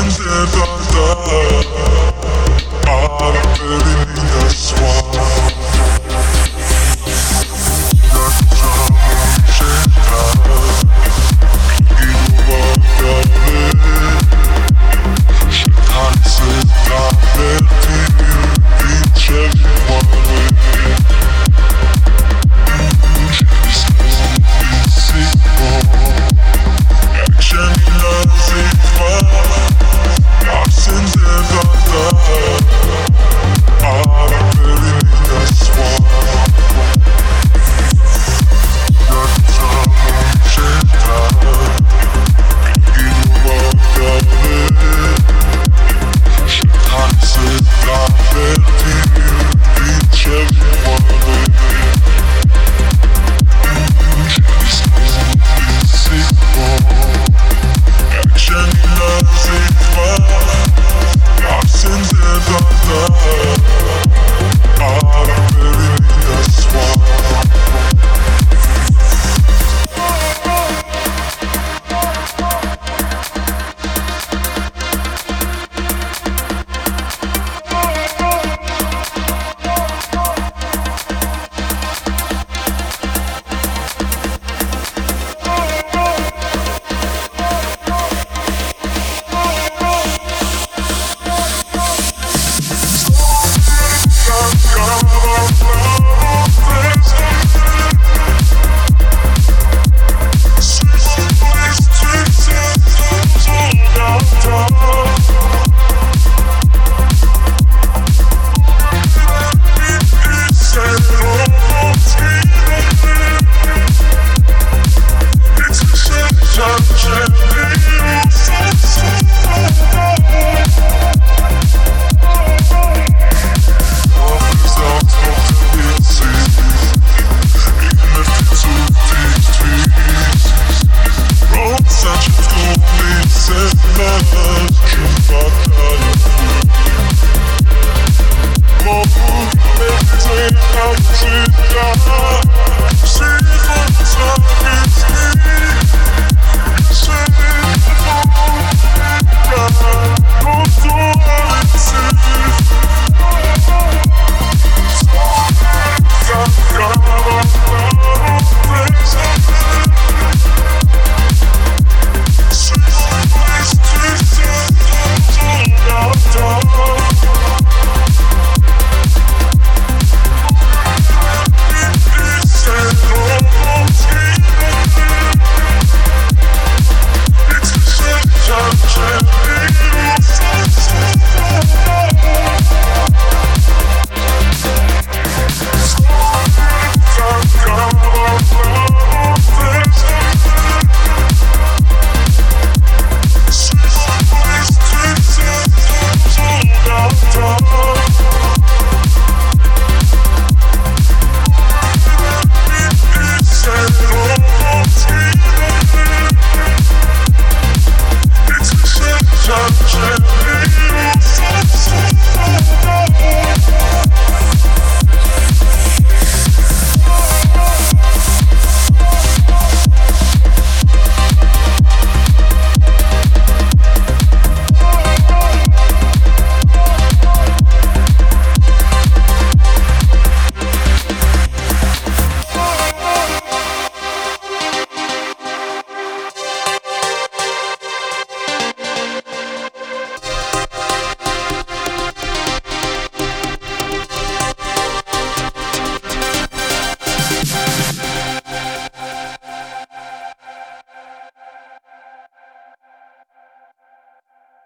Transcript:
and da da. Życia